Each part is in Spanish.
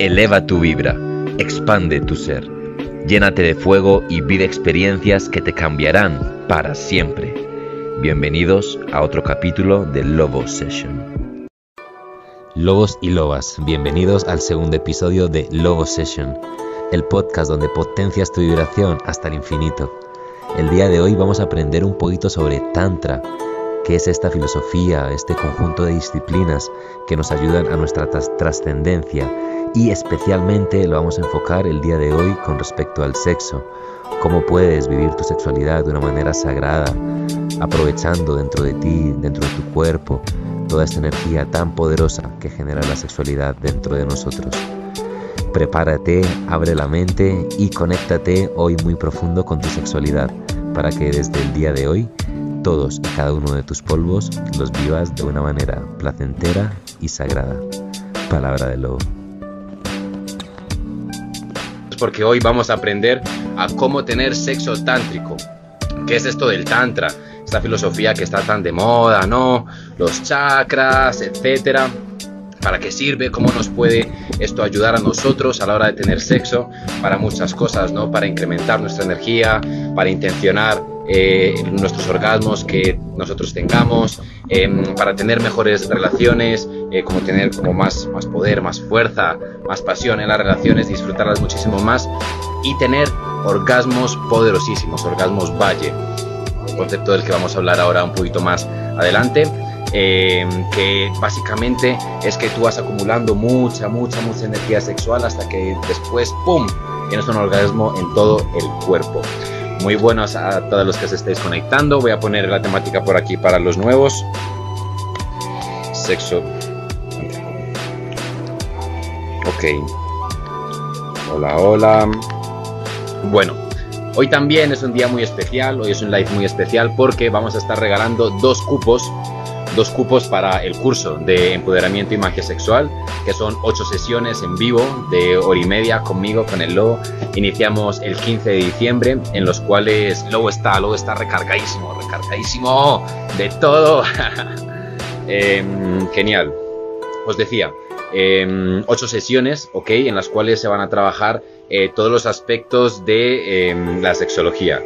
Eleva tu vibra, expande tu ser, llénate de fuego y vive experiencias que te cambiarán para siempre. Bienvenidos a otro capítulo de Lobo Session. Lobos y lobas, bienvenidos al segundo episodio de Lobo Session, el podcast donde potencias tu vibración hasta el infinito. El día de hoy vamos a aprender un poquito sobre Tantra, qué es esta filosofía, este conjunto de disciplinas que nos ayudan a nuestra trascendencia y especialmente lo vamos a enfocar el día de hoy con respecto al sexo. Cómo puedes vivir tu sexualidad de una manera sagrada, aprovechando dentro de ti, dentro de tu cuerpo, toda esta energía tan poderosa que genera la sexualidad dentro de nosotros. Prepárate, abre la mente y conéctate hoy muy profundo con tu sexualidad para que desde el día de hoy todos y cada uno de tus polvos los vivas de una manera placentera y sagrada. Palabra de lobo porque hoy vamos a aprender a cómo tener sexo tántrico. ¿Qué es esto del tantra? Esta filosofía que está tan de moda, ¿no? Los chakras, etcétera. ¿Para qué sirve? ¿Cómo nos puede esto ayudar a nosotros a la hora de tener sexo? Para muchas cosas, ¿no? Para incrementar nuestra energía, para intencionar eh, nuestros orgasmos que nosotros tengamos, em, para tener mejores relaciones, eh, como tener como más, más poder, más fuerza, más pasión en las relaciones, disfrutarlas muchísimo más y tener orgasmos poderosísimos, orgasmos valle, un concepto del que vamos a hablar ahora un poquito más adelante. Que básicamente es que tú vas acumulando mucha, mucha, mucha energía sexual hasta que después, ¡pum!, tienes un orgasmo en todo el cuerpo. Muy buenos a todos los que se estéis conectando. Voy a poner la temática por aquí para los nuevos. Sexo. Ok. Hola, hola. Bueno, hoy también es un día muy especial. Hoy es un live muy especial porque vamos a estar regalando dos cupos dos cupos para el curso de empoderamiento y magia sexual, que son ocho sesiones en vivo de hora y media conmigo, con el Lobo. Iniciamos el 15 de diciembre, en los cuales Lobo está, Lobo está recargadísimo, recargadísimo de todo. Em, genial. Os decía, em, ocho sesiones, ¿ok? En las cuales se van a trabajar eh, todos los aspectos de em, la sexología.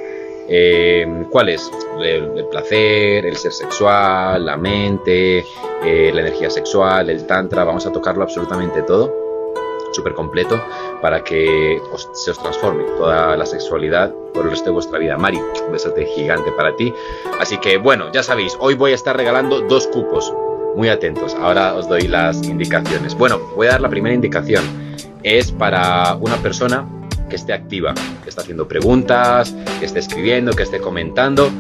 Eh, ¿Cuál es? El, placer, el ser sexual, la mente, eh, la energía sexual, el tantra, vamos a tocarlo absolutamente todo, súper completo, para que se os transforme toda la sexualidad por el resto de vuestra vida. Mari, un besote gigante para ti. Así que bueno, ya sabéis, hoy voy a estar regalando dos cupos. Muy atentos, ahora os doy las indicaciones. Bueno, voy a dar la primera indicación. Es para una persona que esté activa, que esté haciendo preguntas, que esté escribiendo, que esté comentando.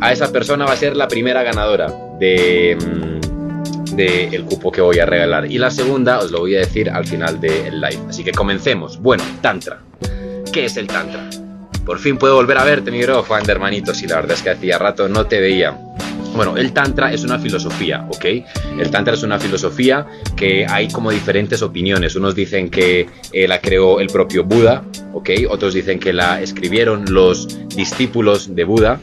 A esa persona va a ser la primera ganadora de, mm, de el cupo que voy a regalar. Y la segunda os lo voy a decir al final del live. Así que comencemos. Bueno, Tantra. ¿Qué es el Tantra? Por fin puedo volver a verte, mi bro, Juan de hermanitos. Y la verdad es que hacía rato no te veía. Bueno, el Tantra es una filosofía, ¿ok? El Tantra es una filosofía que hay como diferentes opiniones. Unos dicen que la creó el propio Buda, ¿ok? Otros dicen que la escribieron los discípulos de Buda.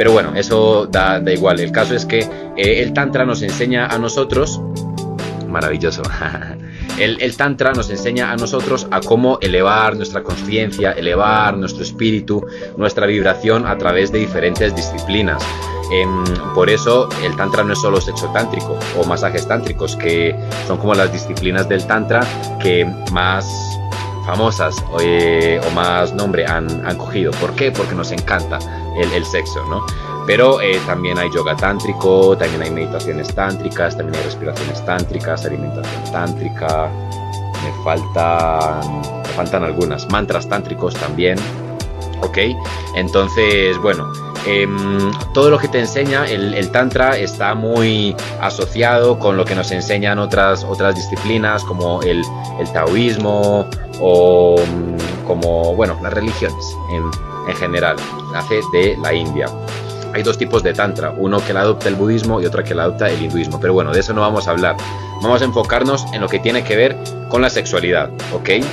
Pero bueno, eso da, igual. El caso es que eh, el Tantra nos enseña a nosotros, maravilloso, el, Tantra nos enseña a nosotros a cómo elevar nuestra conciencia, elevar nuestro espíritu, nuestra vibración a través de diferentes disciplinas. Em, por eso el Tantra no es solo sexo tántrico o masajes tántricos, que son como las disciplinas del Tantra que más famosas eh, o más nombre han, han, cogido. ¿Por qué? Porque nos encanta el, sexo, ¿no? Pero eh, también hay yoga tántrico, también hay meditaciones tántricas, también hay respiraciones tántricas, alimentación tántrica, me faltan, me faltan algunas, mantras tántricos también, ¿ok? Entonces, bueno, Em, todo lo que te enseña el, Tantra está muy asociado con lo que nos enseñan otras, otras disciplinas como el, taoísmo o mm, como, bueno, las religiones en, en general. Nace de la India. Hay dos tipos de Tantra, uno que la adopta el budismo y otro que la adopta el hinduismo. Pero bueno, de eso no vamos a hablar. Vamos a enfocarnos en lo que tiene que ver con la sexualidad, ¿ok?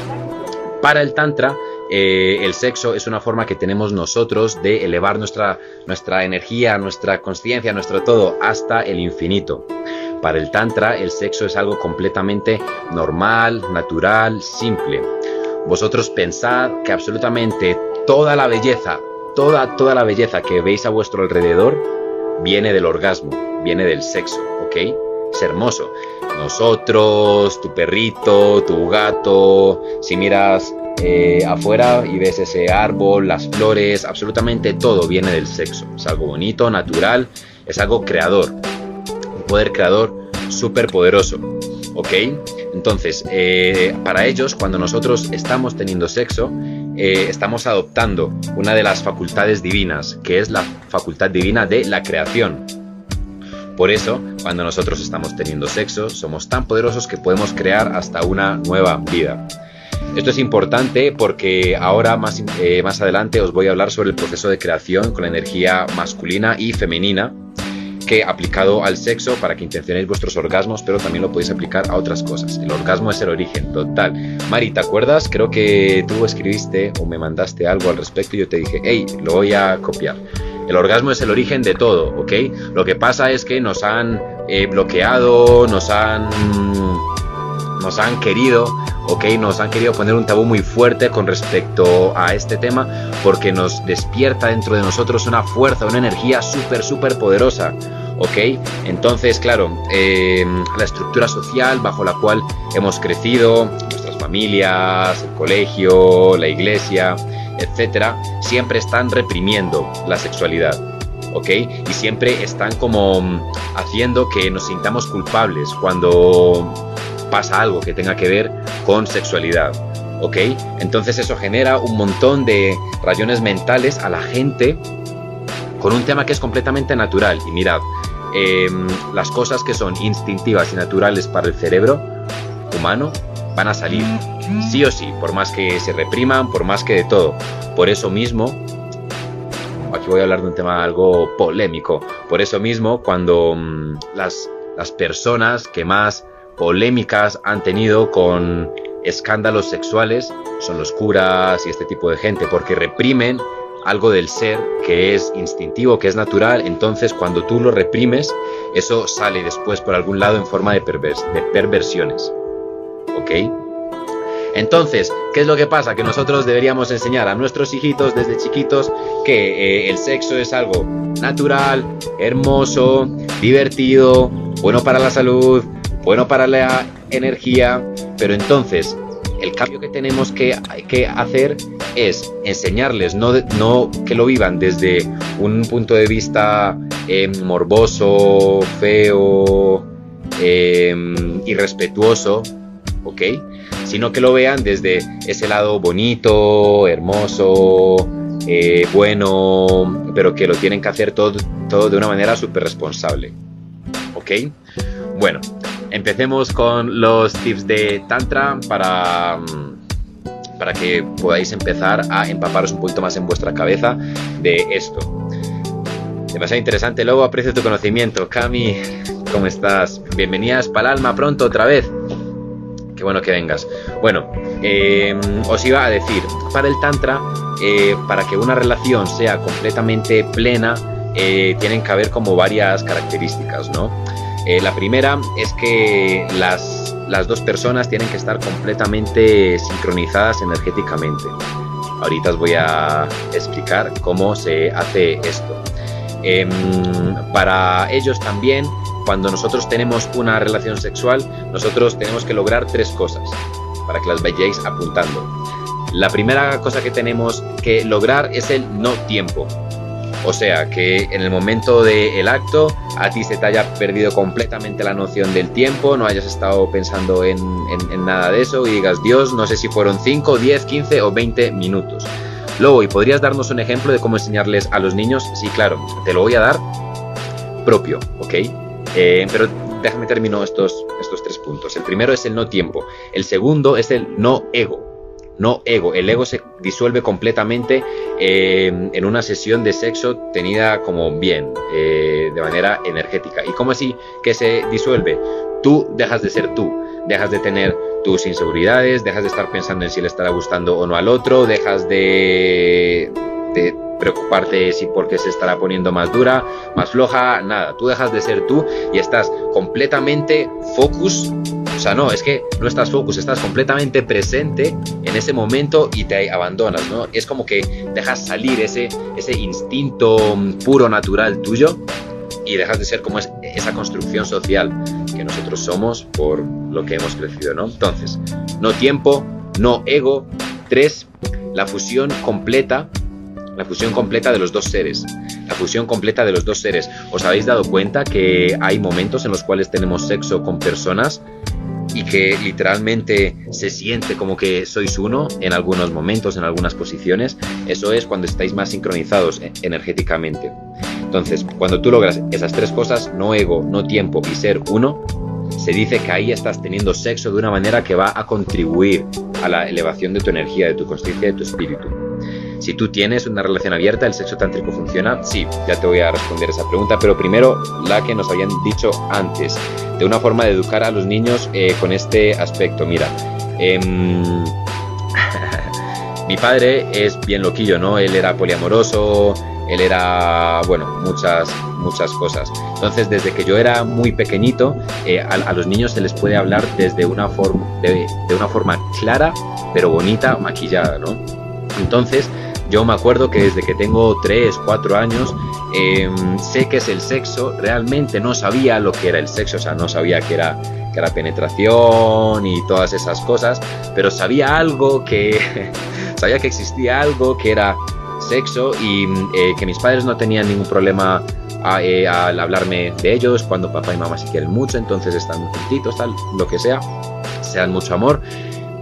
Para el Tantra, eh, el sexo es una forma que tenemos nosotros de elevar nuestra, nuestra energía, nuestra conciencia, nuestro todo hasta el infinito. Para el Tantra el sexo es algo completamente normal, natural, simple. Vosotros pensad que absolutamente toda la belleza, toda, toda la belleza que veis a vuestro alrededor viene del orgasmo, viene del sexo, ¿ok? Es hermoso. Nosotros, tu perrito, tu gato, si miras eh, afuera y ves ese árbol, las flores, absolutamente todo viene del sexo. Es algo bonito, natural, es algo creador. Un poder creador súper poderoso. ¿Ok? Entonces, eh, para ellos, cuando nosotros estamos teniendo sexo, eh, estamos adoptando una de las facultades divinas, que es la facultad divina de la creación. Por eso, cuando nosotros estamos teniendo sexo, somos tan poderosos que podemos crear hasta una nueva vida. Esto es importante porque ahora más, eh, más adelante os voy a hablar sobre el proceso de creación con la energía masculina y femenina que aplicado al sexo para que intencionéis vuestros orgasmos, pero también lo podéis aplicar a otras cosas. El orgasmo es el origen total. Mari, ¿te acuerdas? Creo que tú escribiste o me mandaste algo al respecto y yo te dije, hey, lo voy a copiar. El orgasmo es el origen de todo, ¿ok? Lo que pasa es que nos han eh, bloqueado, nos han, nos han querido ¿ok? Nos han querido poner un tabú muy fuerte con respecto a este tema porque nos despierta dentro de nosotros una fuerza, una energía súper, súper poderosa, ¿ok? Entonces, claro, em, la estructura social bajo la cual hemos crecido, nuestras familias, el colegio, la iglesia, etcétera, siempre están reprimiendo la sexualidad. ¿ok? Y siempre están como haciendo que nos sintamos culpables cuando pasa algo que tenga que ver con sexualidad. ¿Ok? Entonces eso genera un montón de rayones mentales a la gente con un tema que es completamente natural. Y mirad, em, las cosas que son instintivas y naturales para el cerebro humano van a salir, sí o sí, por más que se repriman, por más que de todo. Por eso mismo, aquí voy a hablar de un tema algo polémico, por eso mismo cuando mm, las, las personas que más polémicas han tenido con escándalos sexuales son los curas y este tipo de gente, porque reprimen algo del ser que es instintivo, que es natural, entonces cuando tú lo reprimes, eso sale después por algún lado en forma de, de perversiones. ¿Ok? Entonces, ¿qué es lo que pasa? Que nosotros deberíamos enseñar a nuestros hijitos desde chiquitos que eh, el sexo es algo natural, hermoso, divertido, bueno para la salud, bueno para la energía, pero entonces el cambio que tenemos que, que hacer es enseñarles, no, no que lo vivan desde un punto de vista em, morboso, feo, em, irrespetuoso, ¿ok? Sino que lo vean desde ese lado bonito, hermoso, eh, bueno, pero que lo tienen que hacer todo, todo de una manera súper responsable, ¿ok? Bueno, empecemos con los tips de Tantra para, para que podáis empezar a empaparos un poquito más en vuestra cabeza de esto. Demasiado interesante, luego aprecio tu conocimiento. Cami, ¿cómo estás? Bienvenidas para alma pronto otra vez. Qué bueno que vengas. Bueno, em, os iba a decir, para el Tantra, eh, para que una relación sea completamente plena, eh, tienen que haber como varias características, ¿no? Eh, la primera es que las, dos personas tienen que estar completamente sincronizadas energéticamente. Ahorita os voy a explicar cómo se hace esto. Em, para ellos también, cuando nosotros tenemos una relación sexual, nosotros tenemos que lograr tres cosas para que las vayáis apuntando. La primera cosa que tenemos que lograr es el no tiempo. O sea, que en el momento del acto a ti se te haya perdido completamente la noción del tiempo, no hayas estado pensando en, nada de eso y digas, Dios, no sé si fueron 5, 10, 15 o 20 minutos. Luego, ¿y podrías darnos un ejemplo de cómo enseñarles a los niños? Sí, claro, te lo voy a dar propio, ¿ok? Eh, pero déjame terminar estos, estos tres puntos. El primero es el no tiempo. El segundo es el no ego no ego. El ego se disuelve completamente eh, en una sesión de sexo tenida como bien, eh, de manera energética. ¿Y cómo así que se disuelve? Tú dejas de ser tú, dejas de tener tus inseguridades, dejas de estar pensando en si le estará gustando o no al otro, dejas de, preocuparte si porque se estará poniendo más dura, más floja, nada. Tú dejas de ser tú y estás completamente focus. O sea, no, es que no estás focus, estás completamente presente en ese momento y te abandonas, ¿no? Es como que dejas salir ese, ese instinto puro, natural tuyo y dejas de ser como es esa construcción social que nosotros somos por lo que hemos crecido, ¿no? Entonces, no tiempo, no ego. Tres, la fusión completa, la fusión completa de los dos seres. La fusión completa de los dos seres. ¿Os habéis dado cuenta que hay momentos en los cuales tenemos sexo con personas y que literalmente se siente como que sois uno en algunos momentos, en algunas posiciones, eso es cuando estáis más sincronizados e-, energéticamente. Entonces, cuando tú logras esas tres cosas, no ego, no tiempo y ser uno, se dice que ahí estás teniendo sexo de una manera que va a contribuir a la elevación de tu energía, de tu conciencia, de tu espíritu. Si tú tienes una relación abierta, ¿el sexo tántrico funciona? Sí, ya te voy a responder esa pregunta, pero primero la que nos habían dicho antes, de una forma de educar a los niños eh, con este aspecto. Mira, em, mi padre es bien loquillo, ¿no? Él era poliamoroso, él era, bueno, muchas, muchas cosas. Entonces, desde que yo era muy pequeñito, eh, a, los niños se les puede hablar desde una forma, clara, pero bonita, maquillada, ¿no? Entonces, yo me acuerdo que desde que tengo 3, 4 años, em, sé que es el sexo, realmente no sabía lo que era el sexo, o sea, no sabía que era, que era penetración y todas esas cosas, pero sabía algo que, sabía que existía algo que era sexo y eh, que mis padres no tenían ningún problema eh, al hablarme de ellos cuando papá y mamá se quieren mucho, entonces están juntitos, tal, lo que sea, sean mucho amor.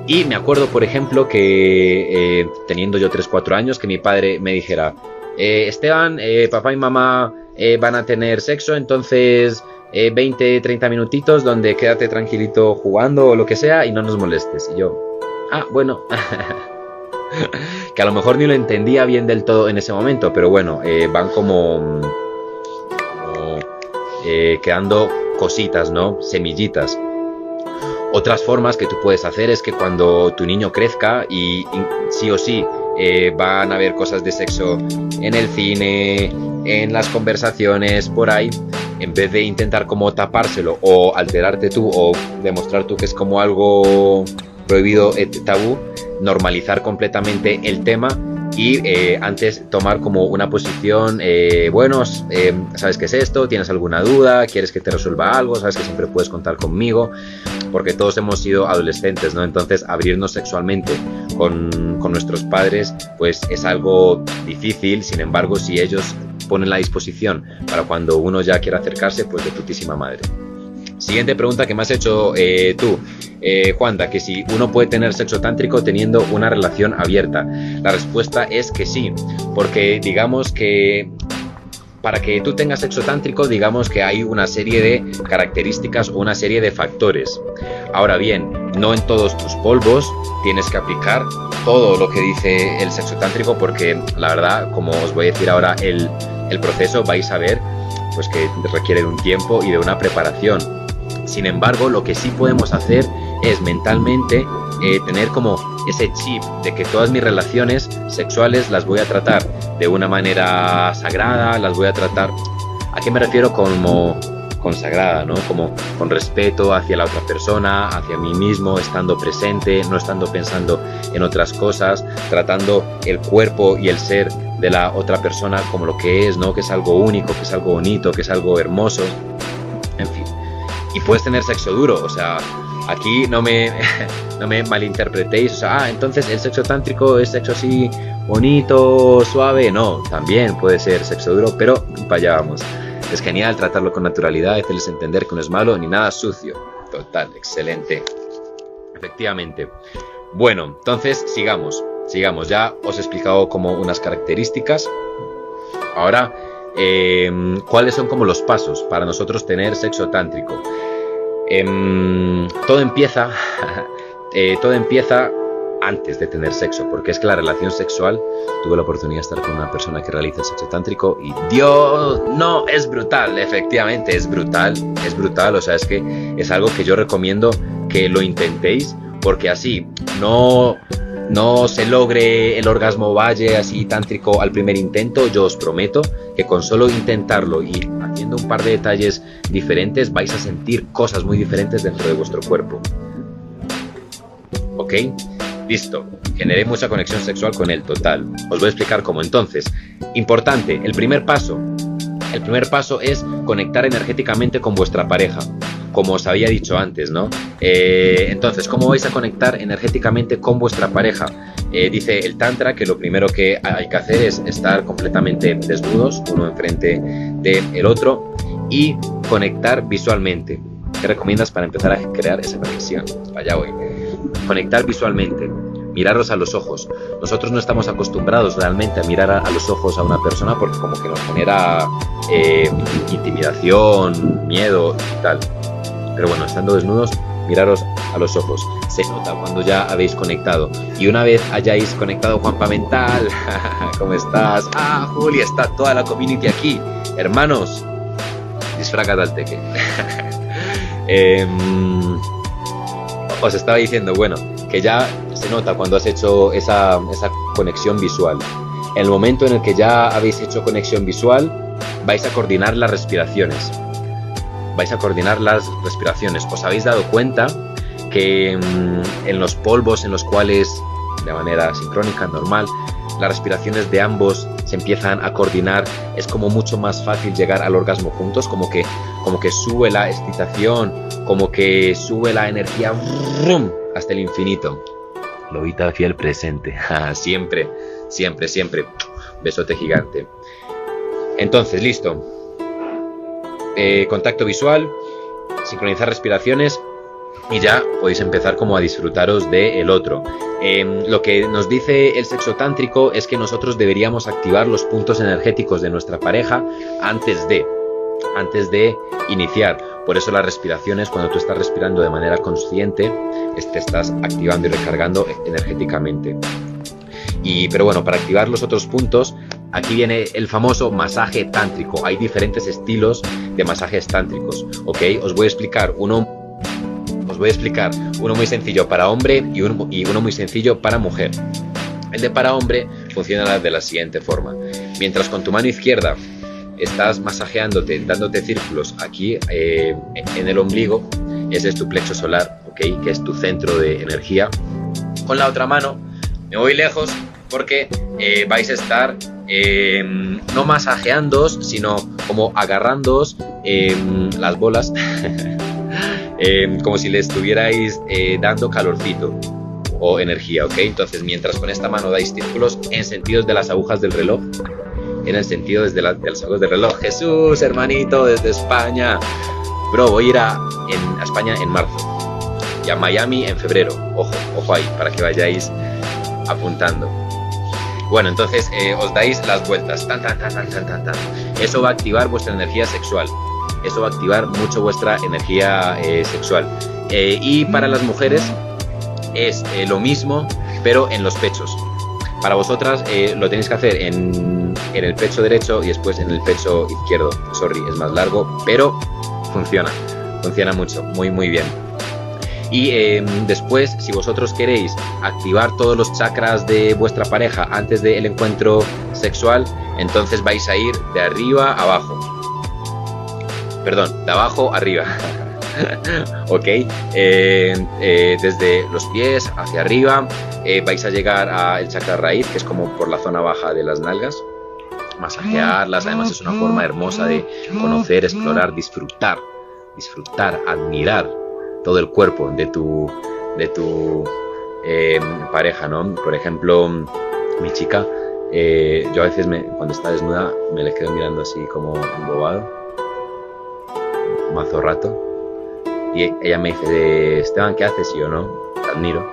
Y me acuerdo, por ejemplo, que eh, teniendo yo 3-4 años, que mi padre me dijera, eh, Esteban, eh, papá y mamá van a tener sexo, entonces 20-30 minutitos donde quédate tranquilito jugando o lo que sea y no nos molestes. Y yo, ah, bueno. que a lo mejor ni lo entendía bien del todo en ese momento, pero bueno, van como, como quedando cositas, ¿no? Semillitas. Otras formas que tú puedes hacer es que cuando tu niño crezca y, sí o sí eh, van a haber cosas de sexo en el cine, en las conversaciones, por ahí, en vez de intentar como tapárselo o alterarte tú o demostrar tú que es como algo prohibido, eh, tabú, normalizar completamente el tema y eh, antes tomar como una posición, eh, bueno, eh, ¿sabes qué es esto? ¿Tienes alguna duda? ¿Quieres que te resuelva algo? ¿Sabes que siempre puedes contar conmigo? Porque todos hemos sido adolescentes, ¿no? Entonces abrirnos sexualmente con, con nuestros padres pues es algo difícil, sin embargo si ellos ponen la disposición para cuando uno ya quiera acercarse, pues de putísima madre. Siguiente pregunta que me has hecho tú eh, Juanda, que si uno puede tener sexo tántrico teniendo una relación abierta. La respuesta es que sí, porque digamos que para que tú tengas sexo tántrico, digamos que hay una serie de características o una serie de factores. Ahora bien, no en todos tus polvos tienes que aplicar todo lo que dice el sexo tántrico, porque la verdad, como os voy a decir ahora, el, el proceso vais a ver pues que requiere de un tiempo y de una preparación. Sin embargo, lo que sí podemos hacer es mentalmente eh, tener como ese chip de que todas mis relaciones sexuales las voy a tratar de una manera sagrada, las voy a tratar, ¿a qué me refiero como consagrada, ¿no? Como con respeto hacia la otra persona, hacia mí mismo, estando presente, no estando pensando en otras cosas, tratando el cuerpo y el ser de la otra persona como lo que es, ¿no? Que es algo único, que es algo bonito, que es algo hermoso, en fin. Y puedes tener sexo duro, o sea, Aquí no me, no me malinterpretéis, o sea, ah, entonces el sexo tántrico es sexo así bonito, suave. No, también puede ser sexo duro, pero para allá vamos. Es genial tratarlo con naturalidad, hacerles entender que no es malo ni nada sucio. Total, excelente. Efectivamente. Bueno, entonces sigamos, sigamos. Ya os he explicado como unas características. Ahora, em, ¿cuáles son como los pasos para nosotros tener sexo tántrico? Em, todo empieza, eh, todo empieza antes de tener sexo, porque es que la relación sexual, tuve la oportunidad de estar con una persona que realiza sexo tántrico y Dios, no, es brutal, efectivamente, es brutal, es brutal, o sea, es que es algo que yo recomiendo que lo intentéis, porque así no, no se logre el orgasmo valle así tántrico al primer intento, yo os prometo que con solo intentarlo y haciendo un par de detalles diferentes vais a sentir cosas muy diferentes dentro de vuestro cuerpo. ¿Ok? Listo, generé mucha conexión sexual con él, total. Os voy a explicar cómo entonces. Importante, el primer paso. El primer paso es conectar energéticamente con vuestra pareja como os había dicho antes, ¿no? Eh, entonces, ¿cómo vais a conectar energéticamente con vuestra pareja? Eh, dice el Tantra que lo primero que hay que hacer es estar completamente desnudos, uno enfrente del otro, y conectar visualmente. ¿Qué recomiendas para empezar a crear esa conexión? Allá voy. Conectar visualmente miraros a los ojos. Nosotros no estamos acostumbrados realmente a mirar a, los ojos a una persona porque como que nos genera eh, intimidación, miedo y tal. Pero bueno, estando desnudos, miraros a los ojos. Se nota cuando ya habéis conectado. Y una vez hayáis conectado, Juanpa Mental, ¿cómo estás? Ah, Juli, está toda la community aquí. Hermanos, disfraga del teque. Em, os estaba diciendo, bueno, que ya se nota cuando has hecho esa, esa conexión visual. En el momento en el que ya habéis hecho conexión visual, vais a coordinar las respiraciones vais a coordinar las respiraciones. ¿Os habéis dado cuenta que mm, en los polvos en los cuales, de manera sincrónica, normal, las respiraciones de ambos se empiezan a coordinar, es como mucho más fácil llegar al orgasmo juntos, como que, como que sube la excitación, como que sube la energía hasta el infinito. Lobita fiel presente, siempre, siempre, siempre. Besote gigante. Entonces, listo. Eh, contacto visual, sincronizar respiraciones y ya podéis empezar como a disfrutaros del el otro. Em, lo que nos dice el sexo tántrico es que nosotros deberíamos activar los puntos energéticos de nuestra pareja antes de, antes de iniciar. Por eso las respiraciones, cuando tú estás respirando de manera consciente, te estás activando y recargando energéticamente. Y, pero bueno, para activar los otros puntos, aquí viene el famoso masaje tántrico. Hay diferentes estilos de masajes tántricos, ¿ok? Os voy a explicar uno, os voy a explicar uno muy sencillo para hombre y uno, muy sencillo para mujer. El de para hombre funciona de la siguiente forma. Mientras con tu mano izquierda estás masajeándote, dándote círculos aquí eh, en el ombligo, ese es tu plexo solar, ¿ok? Que es tu centro de energía. Con la otra mano me voy lejos porque eh, vais a estar em, no masajeándoos, sino como agarrándoos em, las bolas, em, como si le estuvierais eh, dando calorcito o energía, ¿ok? Entonces, mientras con esta mano dais círculos en sentidos de las agujas del reloj, en el sentido desde la, de las agujas del reloj, Jesús, hermanito, desde España. Bro, voy a ir a, a España en marzo y a Miami en febrero. Ojo, ojo ahí, para que vayáis apuntando. Bueno, entonces eh, os dais las vueltas. Tan, tan, tan, tan, tan, tan, Eso va a activar vuestra energía sexual. Eso va a activar mucho vuestra energía eh, sexual. Eh, y para las mujeres es lo mismo, pero en los pechos. Para vosotras lo tenéis que hacer en, en el pecho derecho y después en el pecho izquierdo. Sorry, es más largo, pero funciona. Funciona mucho, muy, muy bien. Y em, después, si vosotros queréis activar todos los chakras de vuestra pareja antes del encuentro sexual, entonces vais a ir de arriba a abajo. Perdón, de abajo arriba. ok, eh, eh, desde los pies hacia arriba eh, vais a llegar al chakra raíz, que es como por la zona baja de las nalgas. Masajearlas, además es una forma hermosa de conocer, explorar, disfrutar, disfrutar, admirar todo el cuerpo de tu, de tu eh, pareja, ¿no? Por ejemplo, mi chica, eh, yo a veces me, cuando está desnuda me le quedo mirando así como embobado, mazo rato, y ella me dice, Esteban, ¿qué haces? Y yo no, te admiro,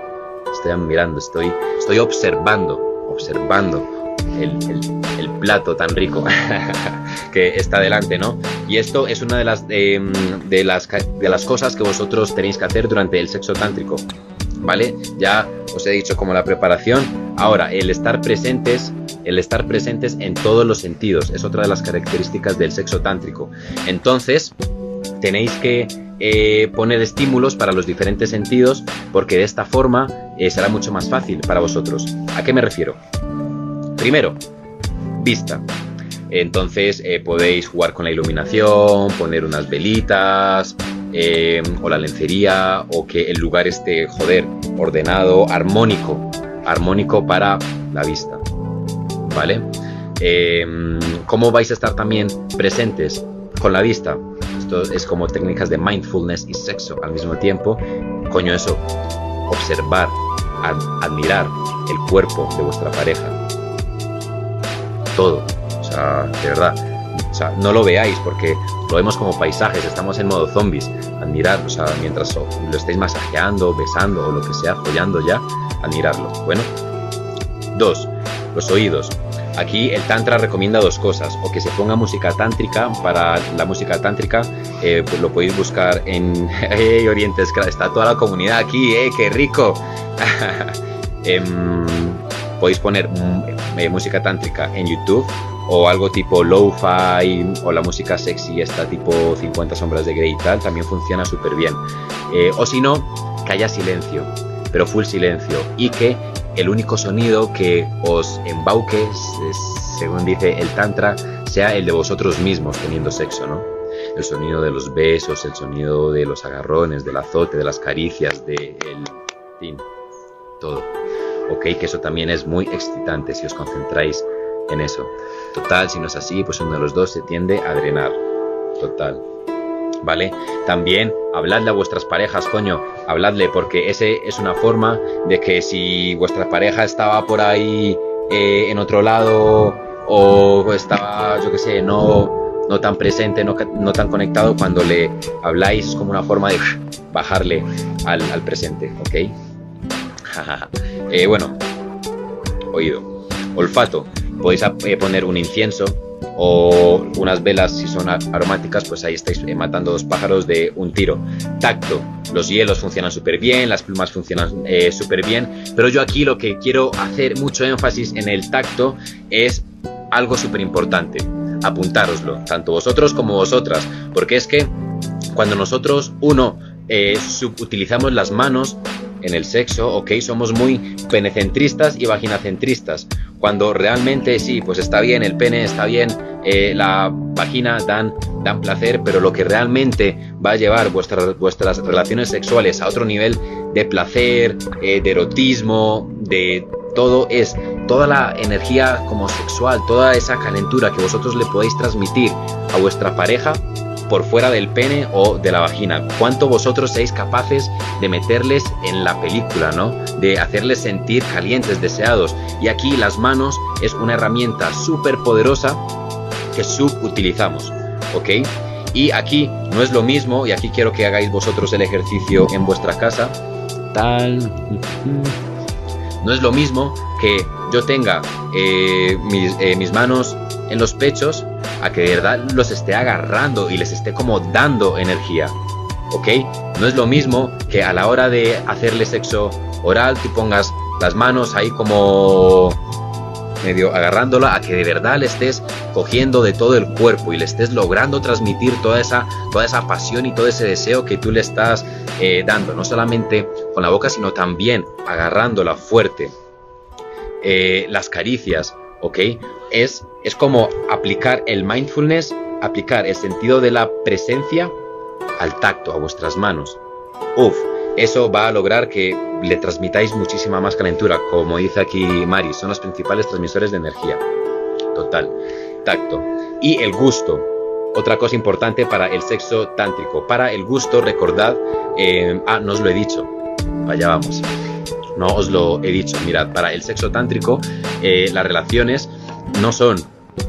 estoy mirando, estoy, estoy observando, observando el, plato tan rico que está delante, ¿no? Y esto es una de las, em, de, las, de las cosas que vosotros tenéis que hacer durante el sexo tántrico, ¿vale? Ya os he dicho como la preparación. Ahora, el estar presentes, el estar presentes en todos los sentidos, es otra de las características del sexo tántrico. Entonces, tenéis que eh, poner estímulos para los diferentes sentidos porque de esta forma eh, será mucho más fácil para vosotros. ¿A qué me refiero? Primero, vista. Entonces eh, podéis jugar con la iluminación, poner unas velitas o la lencería o que el lugar esté, joder, ordenado, armónico, armónico para la vista. ¿Vale? ¿Cómo vais a estar también presentes con la vista? es como técnicas de mindfulness y sexo al mismo tiempo. Coño, eso, observar, admirar el cuerpo de vuestra pareja. Todo, o sea, de verdad. O sea, no lo veáis porque lo vemos como paisajes, estamos en modo zombies. Admirar, o sea, mientras lo estéis masajeando, besando o lo que sea, follando ya, admirarlo. Bueno. Dos, los oídos. Aquí el Tantra recomienda dos cosas, o que se ponga música tántrica, para la música tántrica eh, pues lo podéis buscar en hey, Orientes, está toda la comunidad aquí, eh, qué rico. Em, podéis poner mm, eh, música tántrica en YouTube o algo tipo lo-fi o la música sexy, esta tipo 50 sombras de Grey y tal, también funciona súper bien. Eh, o si no, que haya silencio, pero full silencio y que el único sonido que os embauque, según dice el Tantra, sea el de vosotros mismos teniendo sexo, ¿no? El sonido de los besos, el sonido de los agarrones, del azote, de las caricias, de el todo. Ok, que eso también es muy excitante si os concentráis en eso. Total, si no es así, pues uno de los dos se tiende a drenar. Total. ¿vale? También habladle a vuestras parejas, coño, habladle, porque ese es una forma de que si vuestra pareja estaba por ahí eh, en otro lado o estaba, yo qué sé, no, no tan presente, no, no, tan conectado, cuando le habláis es como una forma de bajarle al, presente, ¿ok? Eh, bueno, oído, olfato, podéis eh, poner un incienso o unas velas si son aromáticas, pues ahí estáis eh, matando dos pájaros de un tiro. Tacto, los hielos funcionan súper bien, las plumas funcionan súper bien, pero yo aquí lo que quiero hacer mucho énfasis en el tacto es algo súper importante. Apuntároslo, tanto vosotros como vosotras, porque es que cuando nosotros, uno, eh, utilizamos las manos en el sexo, ok, somos muy penecentristas y vaginacentristas. Cuando realmente sí, pues está bien, el pene está bien, eh, la vagina dan, dan placer, pero lo que realmente va a llevar vuestras, vuestras relaciones sexuales a otro nivel de placer, eh, de erotismo, de todo es toda la energía como sexual, toda esa calentura que vosotros le podéis transmitir a vuestra pareja por fuera del pene o de la vagina. ¿Cuánto vosotros seáis capaces de meterles en la película, ¿no? De hacerles sentir calientes, deseados. Y aquí las manos es una herramienta súper poderosa que subutilizamos, ¿ok? Y aquí no es lo mismo, y aquí quiero que hagáis vosotros el ejercicio en vuestra casa. Tal. No es lo mismo que yo tenga eh, mis, eh, mis manos en los pechos a que de verdad los esté agarrando y les esté como dando energía. ¿Ok? No es lo mismo que a la hora de hacerle sexo oral tú pongas las manos ahí como medio agarrándola a que de verdad le estés cogiendo de todo el cuerpo y le estés logrando transmitir toda esa, toda esa pasión y todo ese deseo que tú le estás eh, dando, no solamente con la boca, sino también agarrándola fuerte. Eh, las caricias, ¿ok? Es, es como aplicar el mindfulness, aplicar el sentido de la presencia al tacto, a vuestras manos. Uf, eso va a lograr que le transmitáis muchísima más calentura, como dice aquí Mari, son los principales transmisores de energía. Total, tacto. Y el gusto, otra cosa importante para el sexo tántrico. Para el gusto, recordad, eh, ah, no os lo he dicho, allá vamos no os lo he dicho. Mirad, para el sexo tántrico, eh, las relaciones no son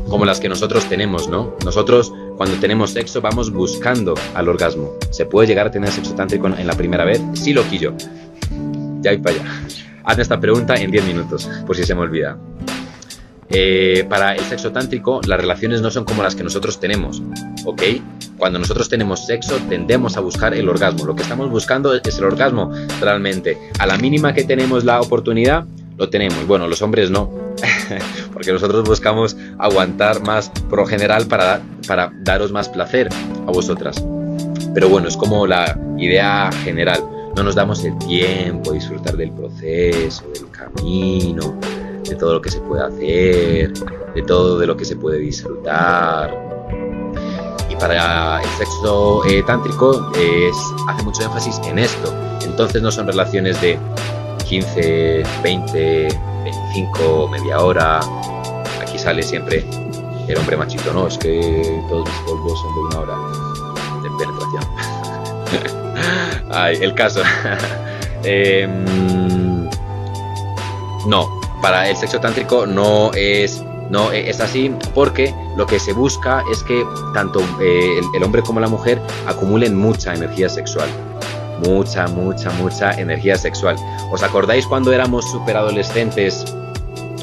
como las que nosotros tenemos, ¿no? Nosotros cuando tenemos sexo vamos buscando al orgasmo. ¿Se puede llegar a tener sexo tántrico en la primera vez? Sí, lo quillo. Ya y para allá. Hazme esta pregunta en 10 minutos, por si se me olvida. Eh, para el sexo tántrico, las relaciones no son como las que nosotros tenemos, ¿ok? Cuando nosotros tenemos sexo, tendemos a buscar el orgasmo. Lo que estamos buscando es el orgasmo, realmente. A la mínima que tenemos la oportunidad, lo tenemos. Bueno, los hombres no, porque nosotros buscamos aguantar más por lo general para, para daros más placer a vosotras. Pero bueno, es como la idea general. No nos damos el tiempo a disfrutar del proceso, del camino, de todo lo que se puede hacer, de todo de lo que se puede disfrutar. Y para el sexo eh, tántrico es, hace mucho énfasis en esto. Entonces no son relaciones de 15, 20, 25, media hora. Aquí sale siempre el hombre machito, no, es que todos mis polvos son de una hora de penetración. Ay, el caso. Em, no, para el sexo tántrico no es no es así porque lo que se busca es que tanto eh, el, hombre como la mujer acumulen mucha energía sexual. Mucha, mucha, mucha energía sexual. ¿Os acordáis cuando éramos superadolescentes?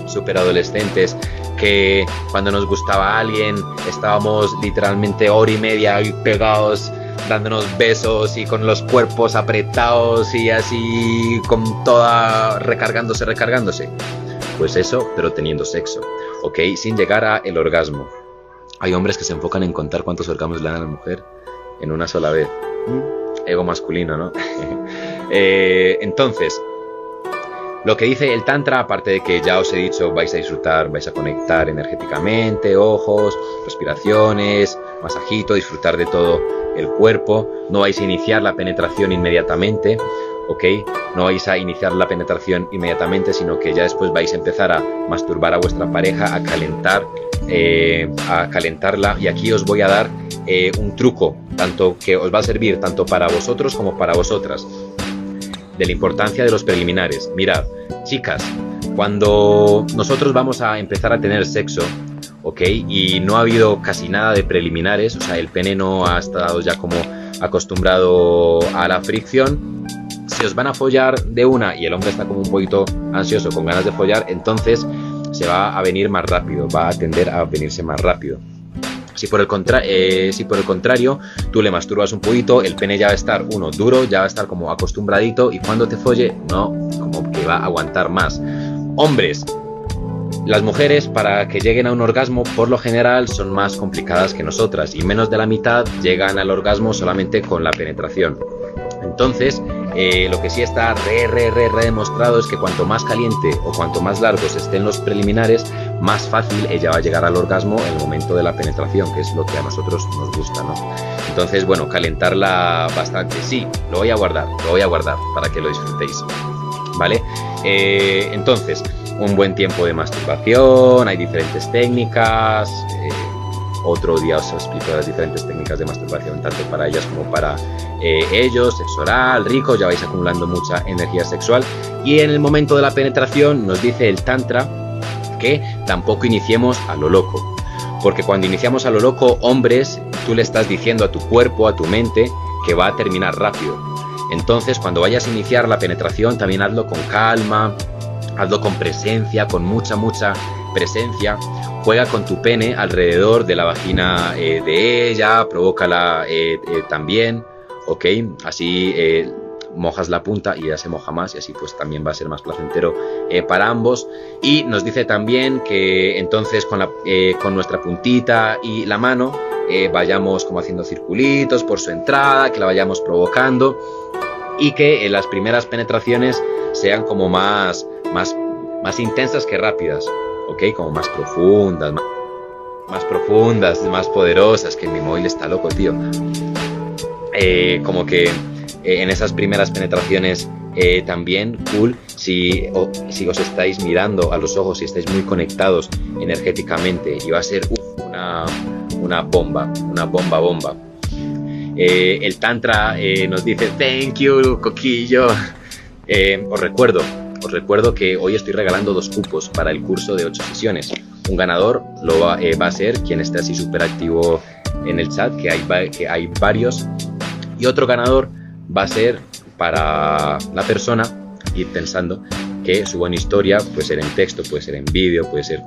Superadolescentes que cuando nos gustaba alguien estábamos literalmente hora y media pegados dándonos besos y con los cuerpos apretados y así con toda recargándose, recargándose. Pues eso, pero teniendo sexo, ¿ok? Sin llegar a el orgasmo. Hay hombres que se enfocan en contar cuántos orgasmos le dan a la mujer en una sola vez. Ego masculino, ¿no? Eh, entonces, lo que dice el Tantra, aparte de que ya os he dicho, vais a disfrutar, vais a conectar energéticamente, ojos, respiraciones, masajito, disfrutar de todo el cuerpo, no vais a iniciar la penetración inmediatamente, ¿ok? No vais a iniciar la penetración inmediatamente, sino que ya después vais a empezar a masturbar a vuestra pareja, a calentar, eh, a calentarla. Y aquí os voy a dar eh, un truco, tanto que os va a servir tanto para vosotros como para vosotras de la importancia de los preliminares. Mirad, chicas, cuando nosotros vamos a empezar a tener sexo, ¿ok? Y no ha habido casi nada de preliminares, o sea, el pene no ha estado ya como acostumbrado a la fricción. Si os van a follar de una y el hombre está como un poquito ansioso, con ganas de follar, entonces se va a venir más rápido, va a tender a venirse más rápido. Si por, el eh, si por el contrario tú le masturbas un poquito, el pene ya va a estar, uno, duro, ya va a estar como acostumbradito y cuando te folle, no, como que va a aguantar más. Hombres, las mujeres para que lleguen a un orgasmo por lo general son más complicadas que nosotras y menos de la mitad llegan al orgasmo solamente con la penetración. Entonces, eh, lo que sí está re, re, re, re demostrado es que cuanto más caliente o cuanto más largos estén los preliminares, más fácil ella va a llegar al orgasmo en el momento de la penetración, que es lo que a nosotros nos gusta, ¿no? Entonces, bueno, calentarla bastante. Sí, lo voy a guardar, lo voy a guardar para que lo disfrutéis, ¿vale? Eh, entonces, un buen tiempo de masturbación, hay diferentes técnicas. Eh, otro día os explico las diferentes técnicas de masturbación, tanto para ellas como para eh, ellos, sexo oral, rico, ya vais acumulando mucha energía sexual. Y en el momento de la penetración nos dice el Tantra que tampoco iniciemos a lo loco. Porque cuando iniciamos a lo loco, hombres, tú le estás diciendo a tu cuerpo, a tu mente, que va a terminar rápido. Entonces, cuando vayas a iniciar la penetración, también hazlo con calma, hazlo con presencia, con mucha, mucha presencia, juega con tu pene alrededor de la vagina eh, de ella, provócala eh, eh, también, ¿ok? Así mojas la punta y ella se moja más y así pues también va a ser más placentero para ambos. Y nos dice también que entonces con, la, con nuestra puntita y la mano vayamos como haciendo circulitos por su entrada, que la vayamos provocando y que las primeras penetraciones sean como más, más, más intensas que rápidas. ¿Ok? Como más profundas, más, profundas, más poderosas, que mi móvil está loco, tío. Eh, como que eh, en esas primeras penetraciones eh, también cool si, si os estáis mirando a los ojos y estáis muy conectados energéticamente y va a ser una, una bomba, una bomba bomba. el Tantra nos dice thank you, coquillo. os recuerdo, os recuerdo que hoy estoy regalando dos cupos para el curso de 8 sesiones. Un ganador lo va, eh, a ser quien esté así súper activo en el chat, que hay, que hay varios. Y otro ganador va a ser para la persona, ir pensando que su buena historia, puede ser en texto, puede ser en vídeo, puede ser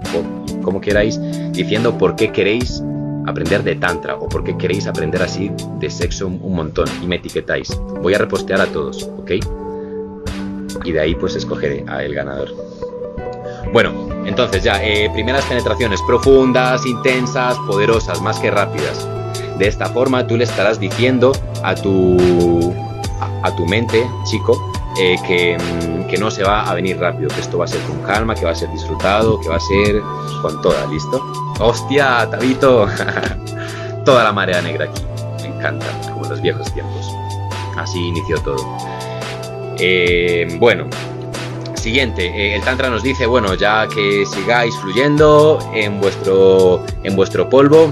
como queráis, diciendo por qué queréis aprender de tantra o por qué queréis aprender así de sexo un montón y me etiquetáis. Voy a repostear a todos, ¿ok? Y de ahí pues escogeré a el ganador. Bueno, entonces ya, eh, primeras penetraciones profundas, intensas, poderosas, más que rápidas. De esta forma tú le estarás diciendo a tu, a, tu mente, chico, eh, que, que, no se va a venir rápido, que esto va a ser con calma, que va a ser disfrutado, que va a ser con toda, ¿listo? ¡Hostia, Tabito! toda la marea negra aquí, me encanta, como los viejos tiempos. Así inició todo. Eh, bueno, siguiente, eh, el Tantra nos dice, bueno, ya que sigáis fluyendo en vuestro, en vuestro polvo,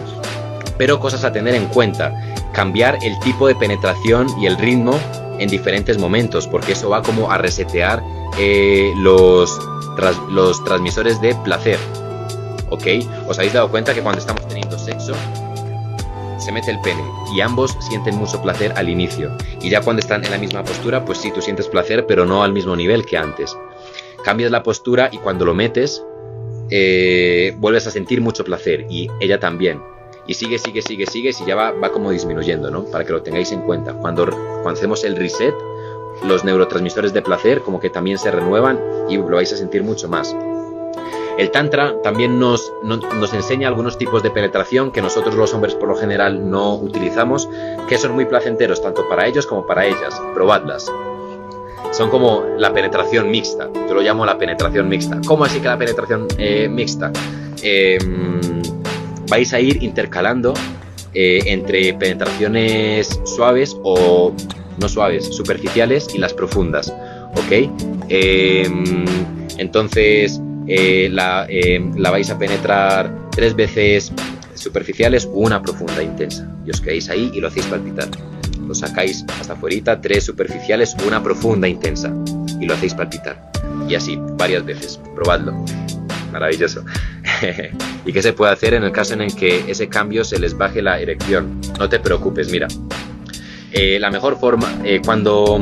pero cosas a tener en cuenta. Cambiar el tipo de penetración y el ritmo en diferentes momentos, porque eso va como a resetear eh, los, los transmisores de placer. ¿Ok? ¿Os habéis dado cuenta que cuando estamos teniendo sexo, se mete el pene y ambos sienten mucho placer al inicio. Y ya cuando están en la misma postura, pues sí, tú sientes placer, pero no al mismo nivel que antes. Cambias la postura y cuando lo metes, eh, vuelves a sentir mucho placer y ella también. Y sigue, sigue, sigue, sigue y ya va, va como disminuyendo, ¿no? Para que lo tengáis en cuenta. Cuando, cuando hacemos el reset, los neurotransmisores de placer como que también se renuevan y lo vais a sentir mucho más. El Tantra también nos, nos, enseña algunos tipos de penetración que nosotros los hombres por lo general no utilizamos, que son muy placenteros tanto para ellos como para ellas. Probadlas. Son como la penetración mixta. Yo lo llamo la penetración mixta. ¿Cómo así que la penetración eh, mixta? Em, vais a ir intercalando eh, entre penetraciones suaves o no suaves, superficiales y las profundas. ¿Ok? Em, entonces, eh, la, eh, la, vais a penetrar tres veces superficiales una profunda intensa. Y os quedáis ahí y lo hacéis palpitar. Lo sacáis hasta afuera, tres superficiales, una profunda intensa. Y lo hacéis palpitar. Y así, varias veces. Probadlo. Maravilloso. ¿Y qué se puede hacer en el caso en el que ese cambio se les baje la erección? No te preocupes, mira. Eh, la mejor forma, cuando,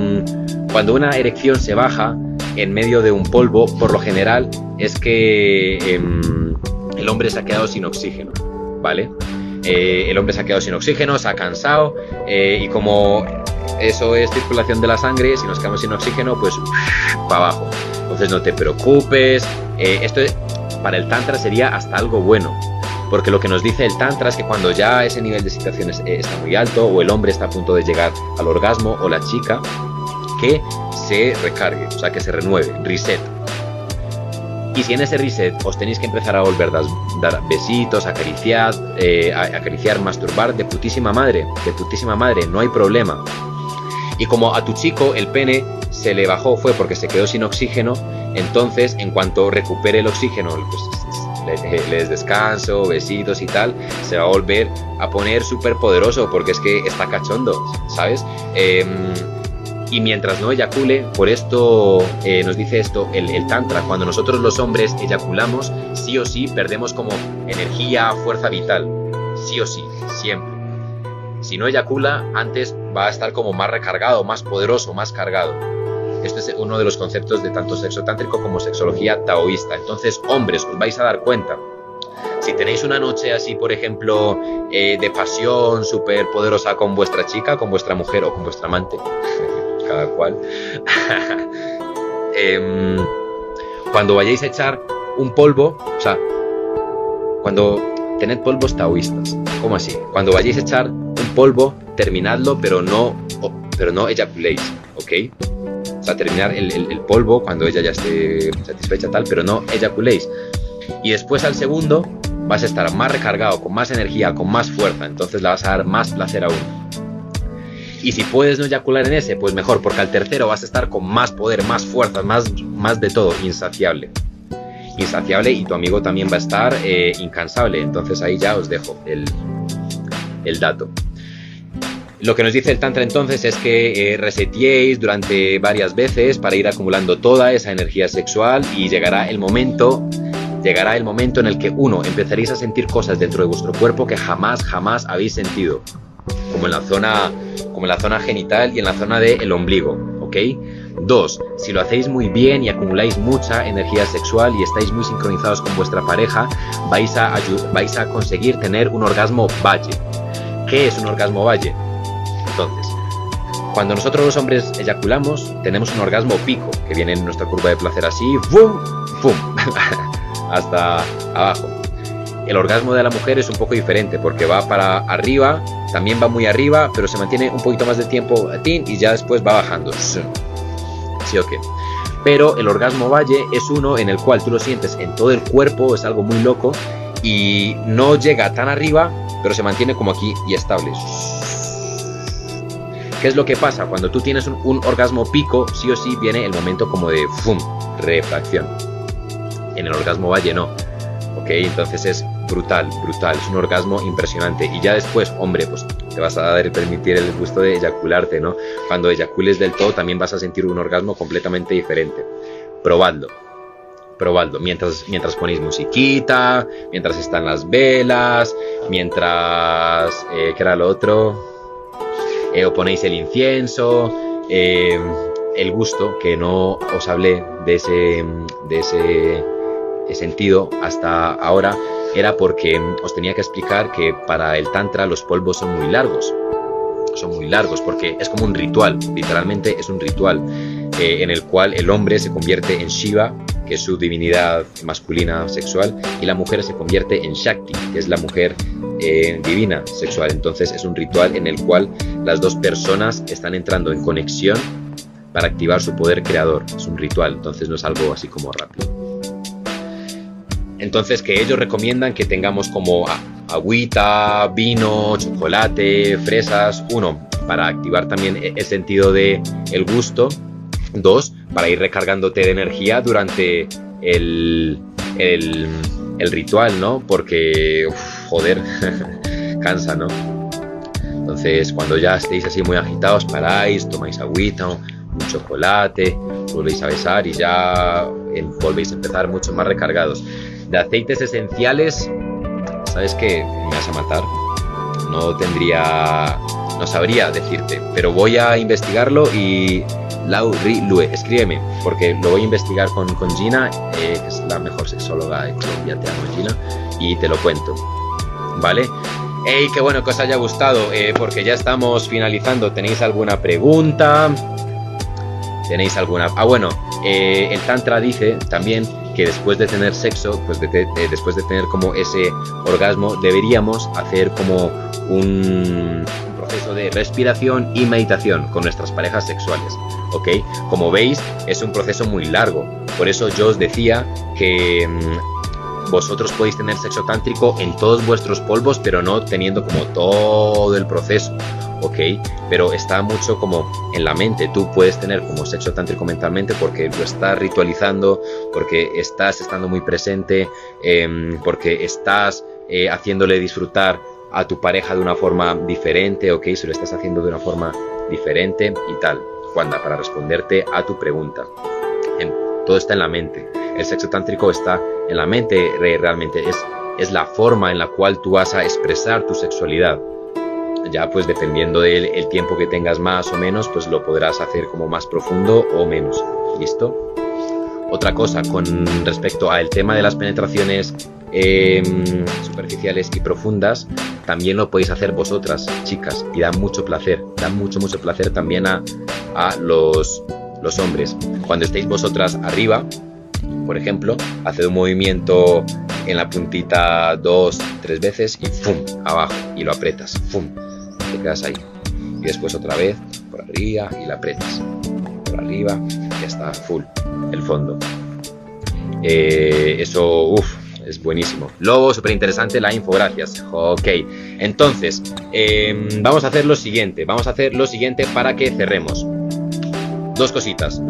cuando una erección se baja, en medio de un polvo, por lo general, es que em, el hombre se ha quedado sin oxígeno, ¿vale? Eh, el hombre se ha quedado sin oxígeno, se ha cansado eh, y como eso es circulación de la sangre, si nos quedamos sin oxígeno, pues para abajo. Entonces no te preocupes, eh, esto para el tantra sería hasta algo bueno, porque lo que nos dice el tantra es que cuando ya ese nivel de excitación está muy alto o el hombre está a punto de llegar al orgasmo o la chica, que se recargue, o sea, que se renueve, reset. Y si en ese reset os tenéis que empezar a volver a dar besitos, acariciar, eh, acariciar, masturbar, de putísima madre, de putísima madre, no hay problema. Y como a tu chico el pene se le bajó fue porque se quedó sin oxígeno, entonces en cuanto recupere el oxígeno, pues le, des descanso, besitos y tal, se va a volver a poner súper poderoso porque es que está cachondo, ¿sabes? Eh, y mientras no eyacule, por esto eh, nos dice esto el, Tantra, cuando nosotros los hombres eyaculamos, sí o sí perdemos como energía, fuerza vital, sí o sí, siempre. Si no eyacula, antes va a estar como más recargado, más poderoso, más cargado. Este es uno de los conceptos de tanto sexo tántrico como sexología taoísta. Entonces, hombres, os vais a dar cuenta. Si tenéis una noche así, por ejemplo, eh, de pasión súper poderosa con vuestra chica, con vuestra mujer o con vuestra amante, cada cual. Em, cuando vayáis a echar un polvo, o sea, cuando tened polvos taoístas, ¿cómo así? Cuando vayáis a echar un polvo, terminadlo, pero no, pero no eyaculéis, ¿ok? O sea, terminar el, el polvo cuando ella ya esté satisfecha, tal, pero no eyaculéis. Y después al segundo vas a estar más recargado, con más energía, con más fuerza, entonces le vas a dar más placer aún. Y si puedes no eyacular en ese, pues mejor, porque al tercero vas a estar con más poder, más fuerza, más, más de todo, insaciable. Insaciable y tu amigo también va a estar eh, incansable. Entonces ahí ya os dejo el, el, dato. Lo que nos dice el Tantra entonces es que eh, durante varias veces para ir acumulando toda esa energía sexual y llegará el momento llegará el momento en el que uno empezaréis a sentir cosas dentro de vuestro cuerpo que jamás jamás habéis sentido como en la zona, como en la zona genital y en la zona del ombligo, ¿ok? Dos, si lo hacéis muy bien y acumuláis mucha energía sexual y estáis muy sincronizados con vuestra pareja, vais a, vais a conseguir tener un orgasmo valle. ¿Qué es un orgasmo valle? Entonces, cuando nosotros los hombres eyaculamos, tenemos un orgasmo pico, que viene en nuestra curva de placer así, ¡bum! ¡bum! hasta abajo. El orgasmo de la mujer es un poco diferente porque va para arriba, también va muy arriba, pero se mantiene un poquito más de tiempo y ya después va bajando. Sí o qué. Pero el orgasmo valle es uno en el cual tú lo sientes en todo el cuerpo, es algo muy loco y no llega tan arriba, pero se mantiene como aquí y estable. ¿Qué es lo que pasa? Cuando tú tienes un, orgasmo pico, sí o sí viene el momento como de ¡fum! refracción. En el orgasmo valle no. Entonces es brutal, brutal. Es un orgasmo impresionante. Y ya después, hombre, pues te vas a dar permitir el gusto de eyacularte, ¿no? Cuando eyacules del todo también vas a sentir un orgasmo completamente diferente. Probadlo. Probadlo. Mientras, mientras ponéis musiquita, mientras están las velas, mientras... Eh, ¿Qué era lo otro? Eh, o ponéis el incienso. Eh, el gusto, que no os hablé de ese, de ese sentido hasta ahora, era porque os tenía que explicar que para el Tantra los polvos son muy largos. Son muy largos porque es como un ritual, literalmente es un ritual eh, en el cual el hombre se convierte en Shiva, que es su divinidad masculina sexual, y la mujer se convierte en Shakti, que es la mujer eh, divina sexual. Entonces es un ritual en el cual las dos personas están entrando en conexión para activar su poder creador. Es un ritual, entonces no es algo así como rápido. Entonces que ellos recomiendan que tengamos como agüita, vino, chocolate, fresas, uno, para activar también e-, el sentido de el gusto, dos, para ir recargándote de energía durante el, el, ritual, ¿no? Porque, joder, cansa, ¿no? Entonces, cuando ya estéis así muy agitados, paráis, tomáis agüita, un chocolate, volvéis a besar y ya volvéis a empezar mucho más recargados de aceites esenciales, sabes que me vas a matar. No tendría, no sabría decirte, pero voy a investigarlo y Lauri Lue, escríbeme, porque lo voy a investigar con, con Gina, eh, que es la mejor sexóloga de Colombia, te amo Gina, y te lo cuento. ¿Vale? Hey, qué bueno que os haya gustado, eh, porque ya estamos finalizando. ¿Tenéis alguna pregunta? ¿Tenéis alguna? Ah, bueno, eh, el Tantra dice también que después de tener sexo, pues después de tener como ese orgasmo, deberíamos hacer como un, proceso de respiración y meditación con nuestras parejas sexuales, ¿ok? Como veis, es un proceso muy largo. Por eso yo os decía que mm, vosotros podéis tener sexo tántrico en todos vuestros polvos, pero no teniendo como todo el proceso. ¿ok? Pero está mucho como en la mente. Tú puedes tener como sexo tántrico mentalmente porque lo estás ritualizando, porque estás estando muy presente, em, porque estás eh, haciéndole disfrutar a tu pareja de una forma diferente, ¿ok? Se lo estás haciendo de una forma diferente y tal. Juanda, para responderte a tu pregunta. Todo está en la mente. El sexo tántrico está en la mente realmente. Es, es la forma en la cual tú vas a expresar tu sexualidad ya pues dependiendo del tiempo que tengas más o menos, pues lo podrás hacer como más profundo o menos. ¿Listo? Otra cosa con respecto al tema de las penetraciones em, superficiales y profundas, también lo podéis hacer vosotras, chicas, y da mucho placer, da mucho, mucho placer también a, a los, los hombres. Cuando estéis vosotras arriba, por ejemplo, haced un movimiento en la puntita dos, tres veces y ¡fum! abajo y lo apretas, ¡fum! te quedas ahí. Y después otra vez por arriba y la apretas. Por arriba, ya está, full, el fondo. Eh, eso, uff, es buenísimo. Lobo, súper interesante la info, gracias. Ok, entonces, em, vamos a hacer lo siguiente. Vamos a hacer lo siguiente para que cerremos. Dos cositas.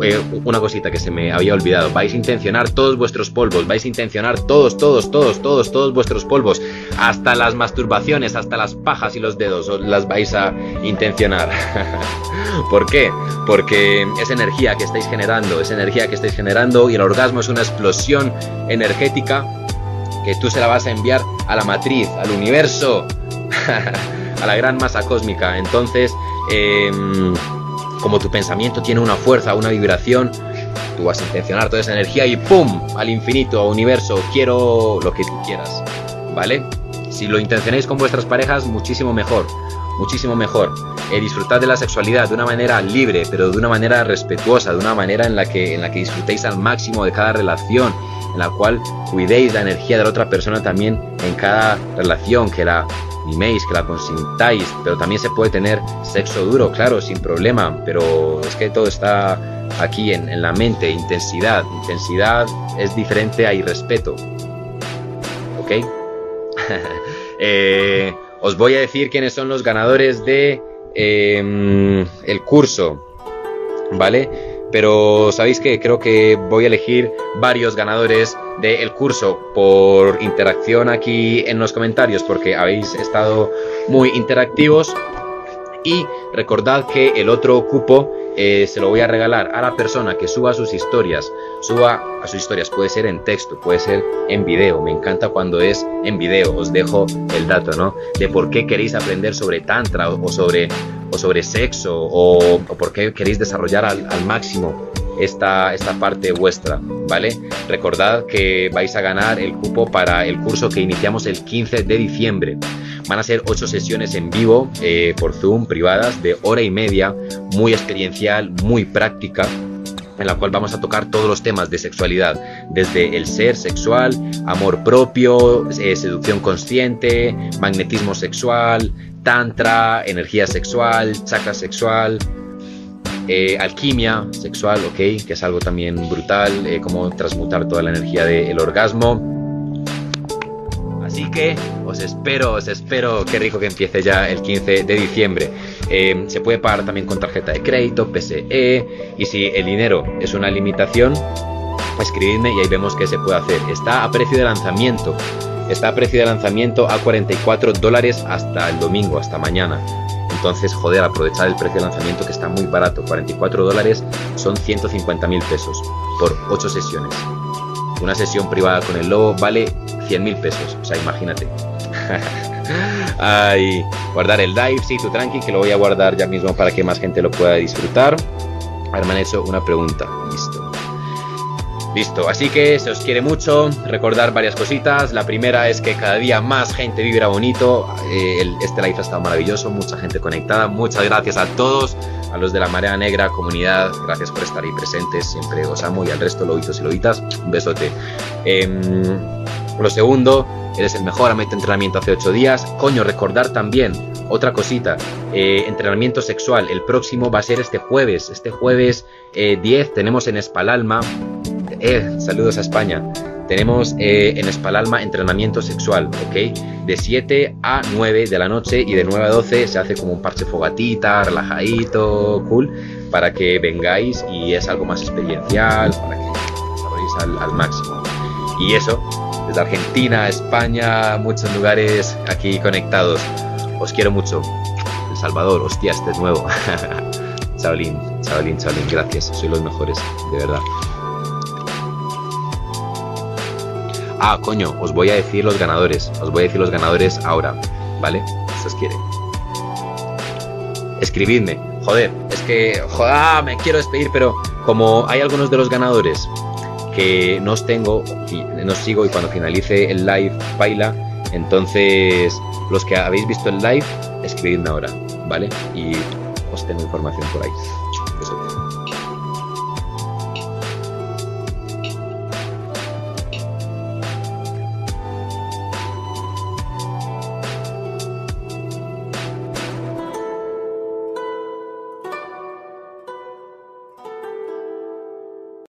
Eh, una cosita que se me había olvidado. Vais a intencionar todos vuestros polvos. Vais a intencionar todos, todos, todos, todos, todos vuestros polvos. Hasta las masturbaciones, hasta las pajas y los dedos las vais a intencionar. ¿Por qué? Porque es energía que estáis generando, es energía que estáis generando y el orgasmo es una explosión energética que tú se la vas a enviar a la matriz, al universo, a la gran masa cósmica. Entonces, eh, como tu pensamiento tiene una fuerza, una vibración, tú vas a intencionar toda esa energía y ¡pum! al infinito, universo, quiero lo que tú quieras, ¿vale? Si lo intencionáis con vuestras parejas, muchísimo mejor, muchísimo mejor. Eh, disfrutad de la sexualidad de una manera libre, pero de una manera respetuosa, de una manera en la que, en la que disfrutéis al máximo de cada relación, en la cual cuidéis la energía de la otra persona también en cada relación, que la miméis, que la consintáis, pero también se puede tener sexo duro, claro, sin problema, pero es que todo está aquí en, la mente, intensidad. Intensidad es diferente a irrespeto. ¿Ok? eh, os voy a decir quiénes son los ganadores de eh, el curso, ¿vale? Pero sabéis que creo que voy a elegir varios ganadores del curso por interacción aquí en los comentarios porque habéis estado muy interactivos. Y recordad que el otro cupo eh, se lo voy a regalar a la persona que suba sus historias. Suba a sus historias, puede ser en texto, puede ser en video. Me encanta cuando es en video. Os dejo el dato, ¿no? De por qué queréis aprender sobre Tantra o, sobre, o sobre sexo o, o por qué queréis desarrollar al, al máximo esta, esta parte vuestra, ¿vale? Recordad que vais a ganar el cupo para el curso que iniciamos el 15 de diciembre. Van a ser ocho sesiones en vivo eh, por Zoom, privadas, de hora y media, muy experiencial, muy práctica en la cual vamos a tocar todos los temas de sexualidad, desde el ser sexual, amor propio, eh, seducción consciente, magnetismo sexual, tantra, energía sexual, chakra sexual, eh, alquimia sexual, ok, que es algo también brutal, eh, cómo transmutar toda la energía del orgasmo. Así que os espero, os espero, qué rico que empiece ya el 15 de diciembre. Eh, se puede pagar también con tarjeta de crédito, PSE, y si el dinero es una limitación, escribidme y ahí vemos qué se puede hacer. Está a precio de lanzamiento, está a precio de lanzamiento a 44 dólares hasta el domingo, hasta mañana. Entonces, joder, aprovechar el precio de lanzamiento que está muy barato. 44 dólares son 150 mil pesos por 8 sesiones. Una sesión privada con el lobo vale 100 mil pesos. O sea, imagínate. Ay, guardar el live, sí, tú tranqui, que lo voy a guardar ya mismo para que más gente lo pueda disfrutar. Han hecho una pregunta. Listo. Listo, así que se os quiere mucho, recordar varias cositas. La primera es que cada día más gente vibra bonito. Eh, este live ha estado maravilloso, mucha gente conectada. Muchas gracias a todos, a los de la Marea Negra, comunidad. Gracias por estar ahí presentes, siempre os amo. Y al resto, lobitos y lobitas, un besote. Eh, lo segundo, eres el mejor, a entrenamiento hace 8 días. Coño, recordar también otra cosita, eh, entrenamiento sexual. El próximo va a ser este jueves. Este jueves eh, 10 tenemos en Espalalma. Eh, saludos a España. Tenemos eh, en Espalalma entrenamiento sexual, ¿ok? De 7 a 9 de la noche y de 9 a 12 se hace como un parche fogatita, relajadito, cool, para que vengáis y es algo más experiencial, para que desarrolléis al, al máximo. Y eso, desde Argentina, España, muchos lugares aquí conectados. Os quiero mucho. El Salvador, hostia, este es nuevo. Chaolín, Chaolín, Chaolín, gracias. Sois los mejores, de verdad. Ah, coño, os voy a decir los ganadores. Os voy a decir los ganadores ahora, ¿vale? Si os quiere. Escribidme. Joder, es que, joder, me quiero despedir, pero como hay algunos de los ganadores que no os tengo, y no os sigo y cuando finalice el live baila, entonces los que habéis visto el live, escribidme ahora, ¿vale? Y os tengo información por ahí.